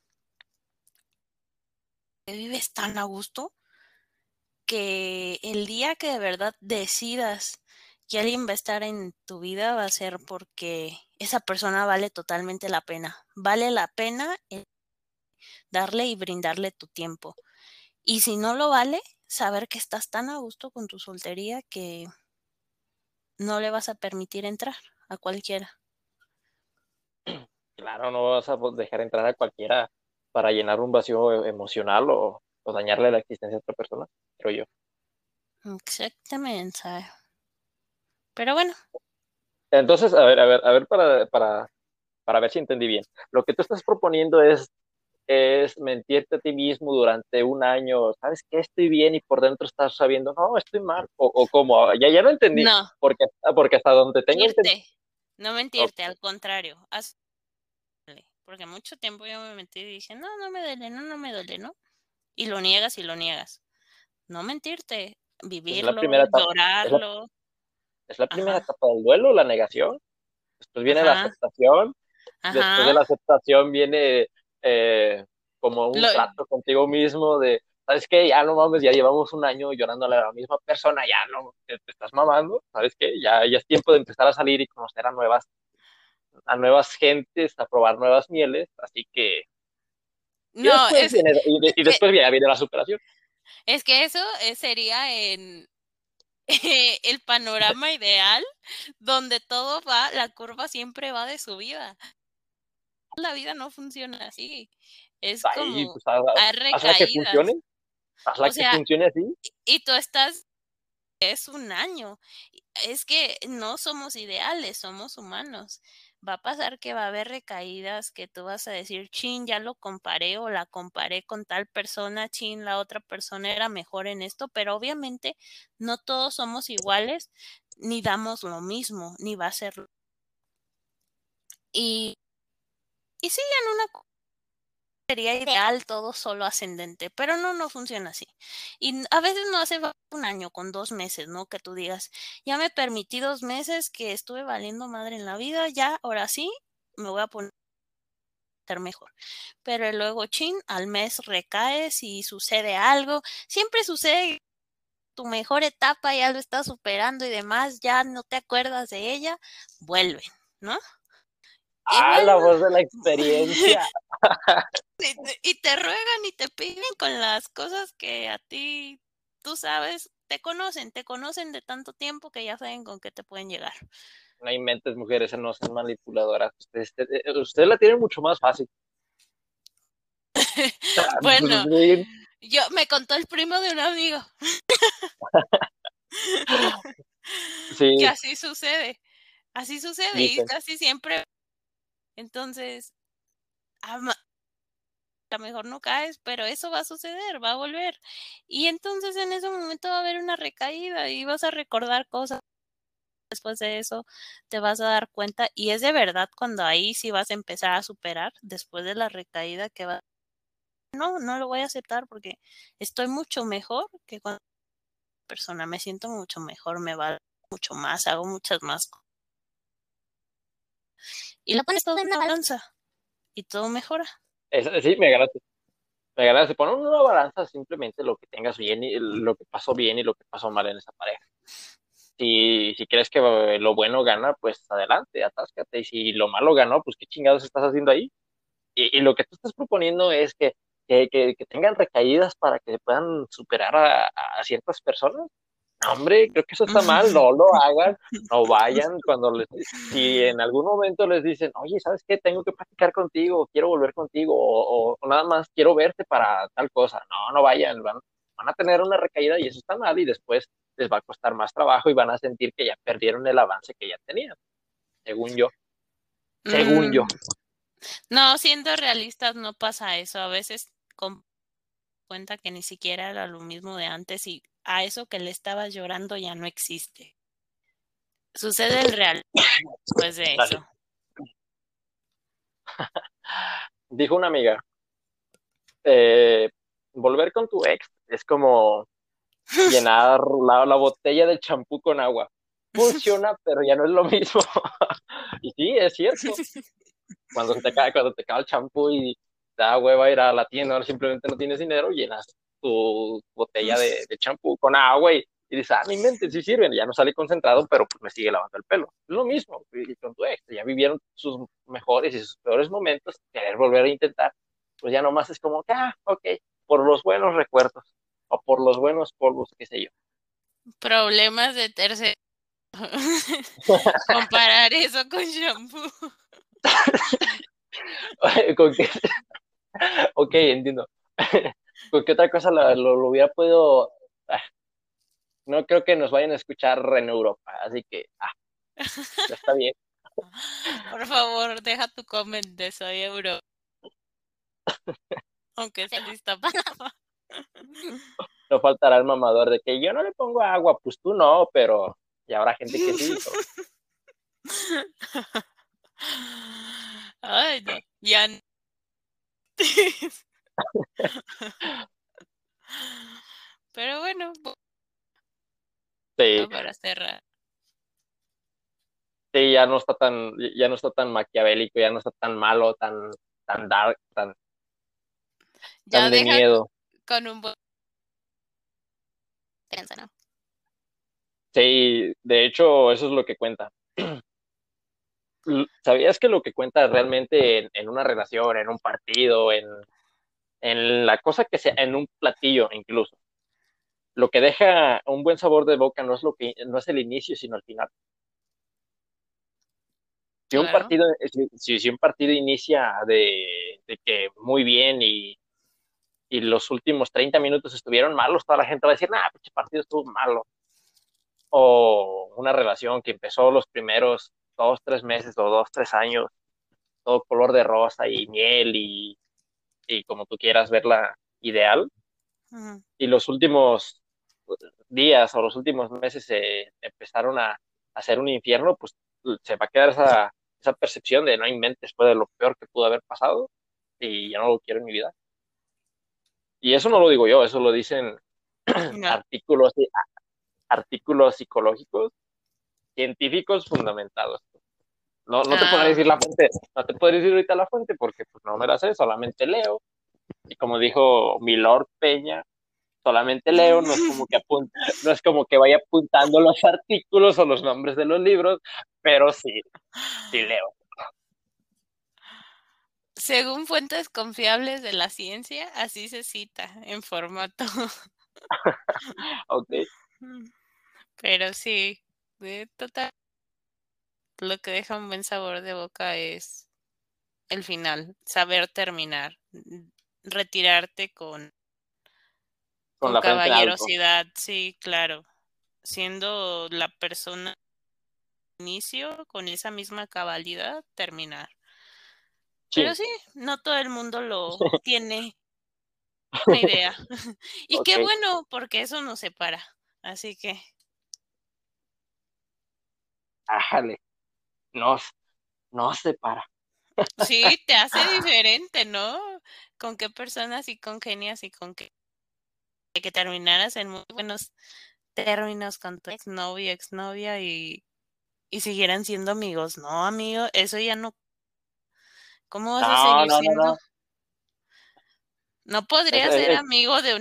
Vives tan a gusto que el día que de verdad decidas que alguien va a estar en tu vida va a ser porque esa persona vale totalmente la pena. Vale la pena darle y brindarle tu tiempo. Y si no lo vale, saber que estás tan a gusto con tu soltería que no le vas a permitir entrar a cualquiera. Claro, no vas a dejar entrar a cualquiera para llenar un vacío emocional o, dañarle la existencia a otra persona, creo yo. Exactamente. Pero bueno. Entonces, a ver, a ver, a ver, para, para, para ver si entendí bien. Lo que tú estás proponiendo es es mentirte a ti mismo durante un año, ¿sabes que Estoy bien y por dentro estás sabiendo, no, estoy mal, o, o como, ya, ya no entendí, no. porque, porque hasta donde tengo No mentirte, al contrario, porque mucho tiempo yo me mentí y dije, no, no me duele, no, no me duele, ¿no? Y lo niegas y lo niegas. No mentirte, vivirlo, es la llorarlo. Es la, primera etapa del duelo, la negación. Después viene la aceptación. Después de la aceptación viene eh, como un trato contigo mismo de, ¿sabes qué? Ya no mames, ya llevamos un año llorando a la misma persona, ya no, te, estás mamando, ¿sabes qué? Ya, ya es tiempo de empezar a salir y conocer a nuevas, a nuevas gentes, a probar nuevas mieles, así que... No, y después, y, después ya viene la superación. Es que eso eh, sería en el panorama ideal donde todo va, la curva siempre va de subida la vida no funciona así. Es como pues, haz, que funcione. Hazla que funcione así. Y tú estás es un año. Es que no somos ideales, somos humanos. Va a pasar que va a haber recaídas que tú vas a decir, chin, ya lo comparé o la comparé con tal persona, chin, la otra persona era mejor en esto, pero obviamente no todos somos iguales, ni damos lo mismo, ni va a ser. Y y sí, una sería ideal todo solo ascendente, pero no, no funciona así. Y a veces no hace un año con dos meses, ¿no? Que tú digas, ya me permití dos meses que estuve valiendo madre en la vida, ya, ahora sí, me voy a poner mejor. Pero luego, chin, al mes recaes y sucede algo. Siempre sucede tu mejor etapa, ya lo estás superando y demás, ya no te acuerdas de ella, vuelven, ¿no? Ah, la voz de la experiencia. y, te ruegan y te piden con las cosas que a ti, tú sabes, te conocen, te conocen de tanto tiempo que ya saben con qué te pueden llegar. No hay mentes, mujeres, no son manipuladoras. Ustedes, usted, la tienen mucho más fácil. bueno, yo me contó el primo de un amigo. sí. Que así sucede. Así sucede y casi siempre entonces, a lo mejor no caes, pero eso va a suceder, va a volver. Y entonces en ese momento va a haber una recaída y vas a recordar cosas. Después de eso te vas a dar cuenta y es de verdad cuando ahí sí vas a empezar a superar después de la recaída que va. No, no lo voy a aceptar porque estoy mucho mejor que cuando persona me siento mucho mejor, me va mucho más, hago muchas más cosas y lo pones todo en una balanza y todo mejora. sí, me ganaste. Me ganaste. En una balanza simplemente lo que tengas bien y lo que pasó bien y lo que pasó mal en esa pareja. si, si crees que lo bueno gana, pues adelante, atáscate. Y si lo malo ganó, pues qué chingados estás haciendo ahí. Y, lo que tú estás proponiendo es que, que, que, tengan recaídas para que puedan superar a ciertas personas hombre, creo que eso está mal, no lo hagan, no vayan cuando les, si en algún momento les dicen, oye, ¿sabes qué? Tengo que practicar contigo, quiero volver contigo, o, nada más quiero verte para tal cosa. No, no vayan, van, van, a tener una recaída y eso está mal y después les va a costar más trabajo y van a sentir que ya perdieron el avance que ya tenían, según yo. Según yo. Mm. No, siendo realistas no pasa eso. A veces cuenta que ni siquiera era lo mismo de antes y a eso que le estabas llorando ya no existe. Sucede el real después de eso. Dijo una amiga, eh, volver con tu ex es como llenar la, botella de champú con agua. Funciona, pero ya no es lo mismo. y sí, es cierto. Cuando te cae, cuando te cae el champú y da hueva ir a la tienda, simplemente no tienes dinero, llenas tu botella de, champú con agua y, y dices, ah, mi mente sí sirven, ya no sale concentrado, pero pues me sigue lavando el pelo. Es lo mismo con tu ex, ya vivieron sus mejores y sus peores momentos, querer volver a intentar, pues ya nomás es como, ah, ok, por los buenos recuerdos o por los buenos polvos, qué sé yo. Problemas de tercer. Comparar eso con shampoo. ¿Con qué? ok, entiendo. ¿Con qué otra cosa lo, hubiera podido? Ah, no creo que nos vayan a escuchar en Europa, así que ah, está bien. Por favor, deja tu comment de Soy Euro. Aunque esté lista para. No faltará el mamador de que yo no le pongo agua, pues tú no, pero ya habrá gente que sí. Ay, no, ya. Pero bueno, sí. para cerrar. Sí, ya no está tan, ya no está tan maquiavélico, ya no está tan malo, tan, tan dark, tan, ya de miedo. Con un ¿no? Sí, de hecho, eso es lo que cuenta. ¿Sabías que lo que cuenta realmente en, una relación, en un partido, en, en la cosa que sea, en un platillo incluso. Lo que deja un buen sabor de boca no es lo que no es el inicio, sino el final. Si un partido, si, un partido inicia de, que muy bien y, y, los últimos 30 minutos estuvieron malos, toda la gente va a decir, nah, este partido estuvo malo. O una relación que empezó los primeros dos, tres meses o dos, tres años, todo color de rosa y miel y y como tú quieras verla ideal. Y los últimos días o los últimos meses se empezaron a, hacer un infierno, pues se va a quedar esa, esa percepción de no inventes después de lo peor que pudo haber pasado y ya no lo quiero en mi vida. Y eso no lo digo yo, eso lo dicen artículos, artículos psicológicos, científicos fundamentados. No, no te puedo ah. decir la fuente, no te puedo decir ahorita la fuente porque pues no me la sé, solamente leo. Y como dijo Milord Peña, solamente leo, no es como que apunta, no es como que vaya apuntando los artículos o los nombres de los libros, pero sí, sí leo. Según fuentes confiables de la ciencia, así se cita en formato. ok. Pero sí, de total lo que deja un buen sabor de boca es el final, saber terminar, retirarte con, con, caballerosidad, sí, claro, siendo la persona inicio con esa misma cabalidad terminar. Pero sí, no todo el mundo lo tiene una idea. y qué bueno, porque eso nos separa. Así que. Ájale no, no se para. Sí, te hace diferente, ¿no? Con qué personas y congenias y con qué que terminaras en muy buenos términos con tu exnovio, exnovia y, y siguieran siendo amigos. No, amigo, eso ya no. ¿Cómo vas a seguir siendo? No, no podría ser amigo de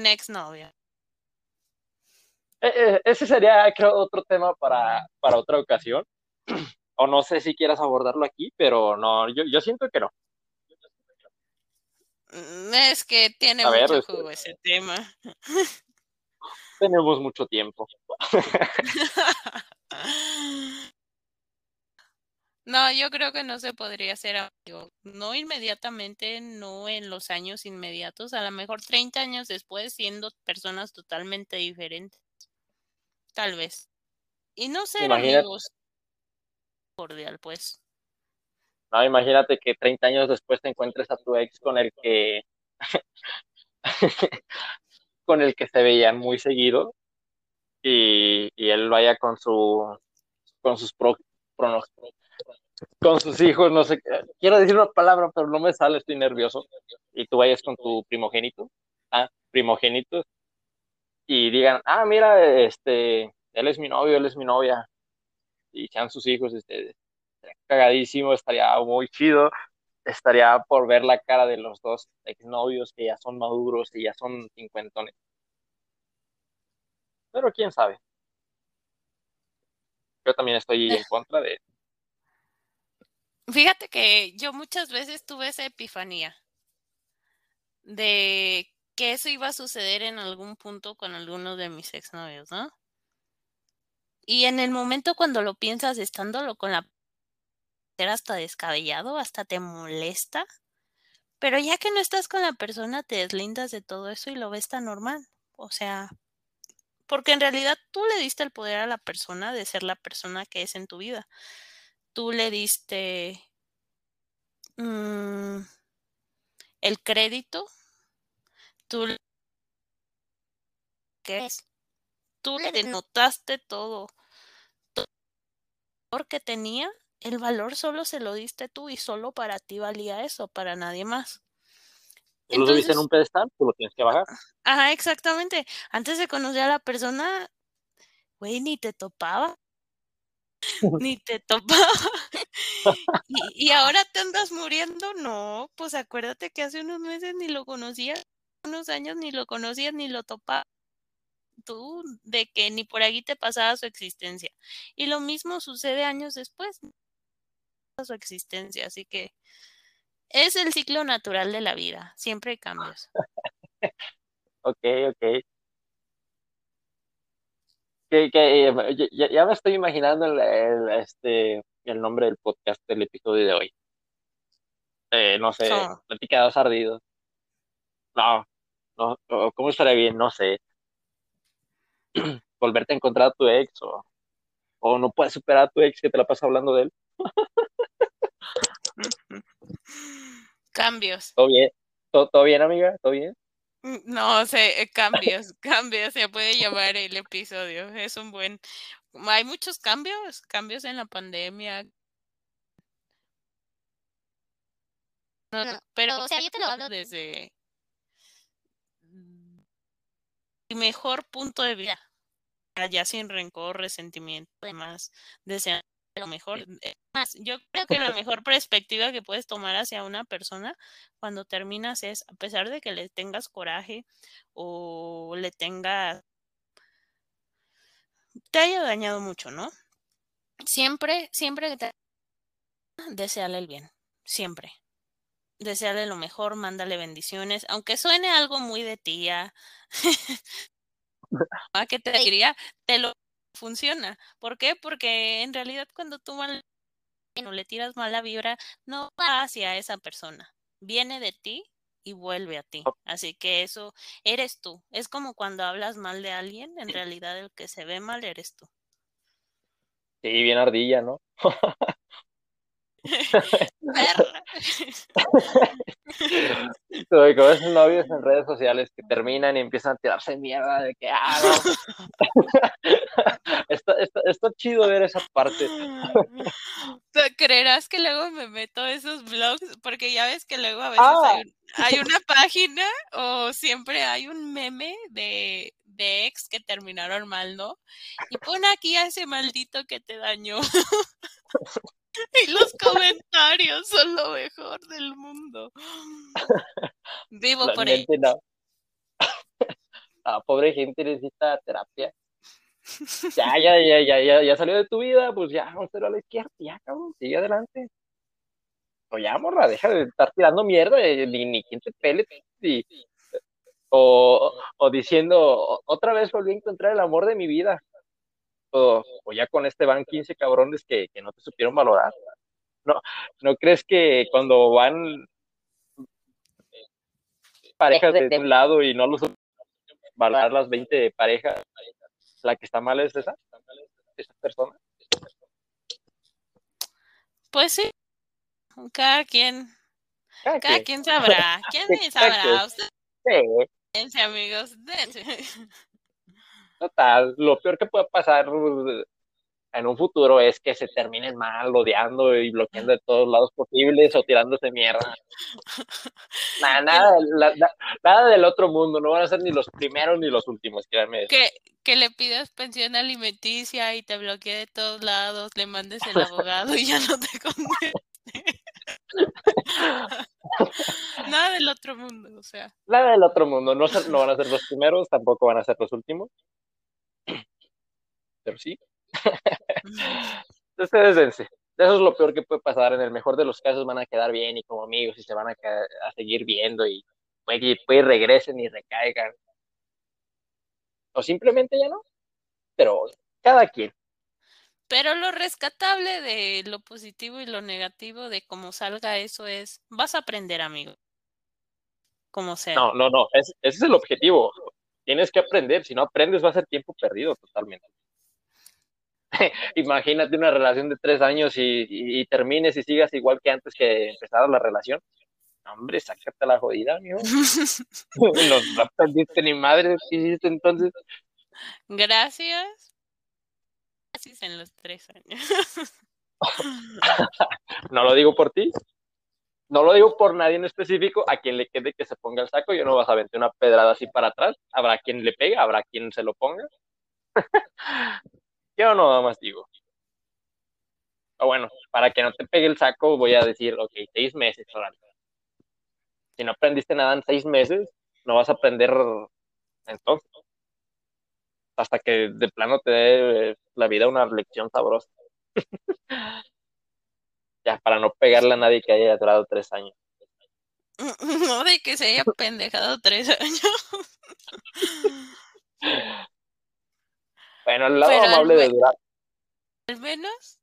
eh, eh, ese sería, creo, otro tema para, para otra ocasión. O no sé si quieras abordarlo aquí, pero no, yo, yo siento que no. Mm, Es que tiene A ver, mucho este- jugo ese tema. Tenemos mucho tiempo. No, yo creo que no se podría ser amigo. No inmediatamente, no en los años inmediatos, a lo mejor 30 años después, siendo personas totalmente diferentes. Tal vez. Y no ser Imagínate. amigos cordial, pues. No, imagínate que 30 años después te encuentres a tu ex con el que con el que se veían muy seguido y, y él vaya con su con sus pro- con sus hijos, no sé, quiero decir una palabra, pero no me sale, estoy nervioso. Y tú vayas con tu primogénito, ah, primogénito, y digan, ah, mira, este, él es mi novio, él es mi novia, y sean sus hijos, este, estaría cagadísimo, estaría muy chido, estaría por ver la cara de los dos exnovios que ya son maduros y ya son cincuentones. Pero quién sabe. Yo también estoy en contra de Fíjate que yo muchas veces tuve esa epifanía de que eso iba a suceder en algún punto con alguno de mis exnovios, ¿no? Y en el momento cuando lo piensas estándolo con la era hasta descabellado, hasta te molesta, pero ya que no estás con la persona te deslindas de todo eso y lo ves tan normal. O sea, porque en realidad tú le diste el poder a la persona de ser la persona que es en tu vida. Tú le diste mm, el crédito, tú le- ¿qué es? Tú le denotaste todo, todo el valor que tenía, el valor solo se lo diste tú y solo para ti valía eso, para nadie más. Tú lo subiste en un pedestal, tú lo tienes que bajar. Ajá, exactamente. Antes de conocer a la persona, güey, ni te topaba. Ni te topaba. Y, y ahora te andas muriendo. No, pues acuérdate que hace unos meses ni lo conocías, unos años ni lo conocías ni lo topaba. Tú, de que ni por aquí te pasaba su existencia. Y lo mismo sucede años después, su existencia. Así que es el ciclo natural de la vida. Siempre hay cambios. Ok, ok. Que, que, eh, ya, me estoy imaginando el, el, este, el nombre del podcast del episodio de hoy. Eh, no sé, ¿Cómo? platicados ardidos. No, no, ¿cómo estaría bien? No sé. Volverte a encontrar a tu ex o, o no puedes superar a tu ex que te la pasas hablando de él. Cambios. ¿Todo bien? ¿Todo, todo bien, amiga? ¿Todo bien? Mm, No sé, eh, cambios, cambios, se puede llamar el episodio. Es un buen. Hay muchos cambios, cambios en la pandemia. No, No, pero, o sea, yo te lo hablo desde mi mejor punto de vida. Ya sin rencor, resentimiento, además, deseando lo mejor. Eh, Más, yo creo que la mejor perspectiva que puedes tomar hacia una persona cuando terminas es, a pesar de que le tengas coraje o le tengas, te haya dañado mucho, ¿no? Siempre, siempre que te desearle el bien, siempre. Desearle lo mejor, mándale bendiciones, aunque suene algo muy de tía, ¿a qué te diría? Te lo funciona. ¿Por qué? Porque en realidad cuando tú mal o le tiras mala vibra, no va hacia esa persona, viene de ti y vuelve a ti. Así que eso eres tú. Es como cuando hablas mal de alguien, en realidad el que se ve mal eres tú. Sí, bien ardilla, ¿no? Perra. Como esos novios en redes sociales que terminan y empiezan a tirarse mierda de que, ah, no. está, está, está chido ver esa parte. ¿Tú ¿Creerás que luego me meto a esos blogs? Porque ya ves que luego a veces Ah. hay, hay una página o siempre hay un meme de, de ex que terminaron mal, ¿no? Y pon aquí a ese maldito que te dañó. y los comentarios son lo mejor del mundo. Vivo La por mente no. Ah, pobre gente necesita terapia. Ya, ya, ya, ya, ya, ya salió de tu vida, pues ya, un cero a la izquierda, ya, cabrón, sigue adelante. O ya, morra, deja de estar tirando mierda, eh, ni, ni quien te pele, y, o, o diciendo, otra vez volví a encontrar el amor de mi vida. O, o ya con este van 15 cabrones que, que no te supieron valorar. No, ¿no crees que cuando van parejas de un lado y no los valorar las 20 parejas, la que está mal es esa, esa persona? Pues sí, cada quien, Cada cada quien. sabrá, quién sabrá, ustedes Sí, dense, amigos, dense. total, lo peor que puede pasar uh, en un futuro es que se terminen mal, odiando y bloqueando de todos lados posibles o tirándose mierda. Nada, nada, la- la- nada del otro mundo, no van a ser ni los primeros ni los últimos, créanme. Que, que le pidas pensión alimenticia y te bloquee de todos lados, le mandes el abogado y ya no te conteste. Nada del otro mundo, o sea. Nada del otro mundo, no, no van a ser los primeros, tampoco van a ser los últimos. Pero sí, ustedes dense. Eso es lo peor que puede pasar. En el mejor de los casos van a quedar bien y como amigos y se van a, seguir viendo y puede que puede regresen y recaigan. O simplemente ya no. Pero cada quien. Pero lo rescatable de lo positivo y lo negativo de cómo salga eso es, vas a aprender, amigo. Como sea. No, no, no. es- ese es el objetivo. Tienes que aprender. Si no aprendes va a ser tiempo perdido totalmente. Imagínate una relación de tres años y, y- y termines y sigas igual que antes que empezaron la relación. Hombre, sácate la jodida, amigo. No, no aprendiste ni madre. ¿Qué hiciste entonces? Gracias. Gracias en los tres años. No lo digo por ti. No lo digo por nadie en específico. A quien le quede que se ponga el saco, yo no vas a aventar una pedrada así para atrás. Habrá quien le pega, habrá quien se lo ponga. yo no nada más digo. O bueno, para que no te pegue el saco, voy a decir, ok, seis meses. Si no aprendiste nada en seis meses, no vas a aprender entonces. Hasta que de plano te dé eh, la vida una lección sabrosa. ya, para no pegarle a nadie que haya durado tres años. No de que se haya pendejado tres años. Bueno, el lado Pero amable de. Al menos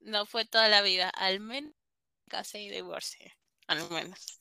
no fue toda la vida. Al menos casé y divorcié. Al menos.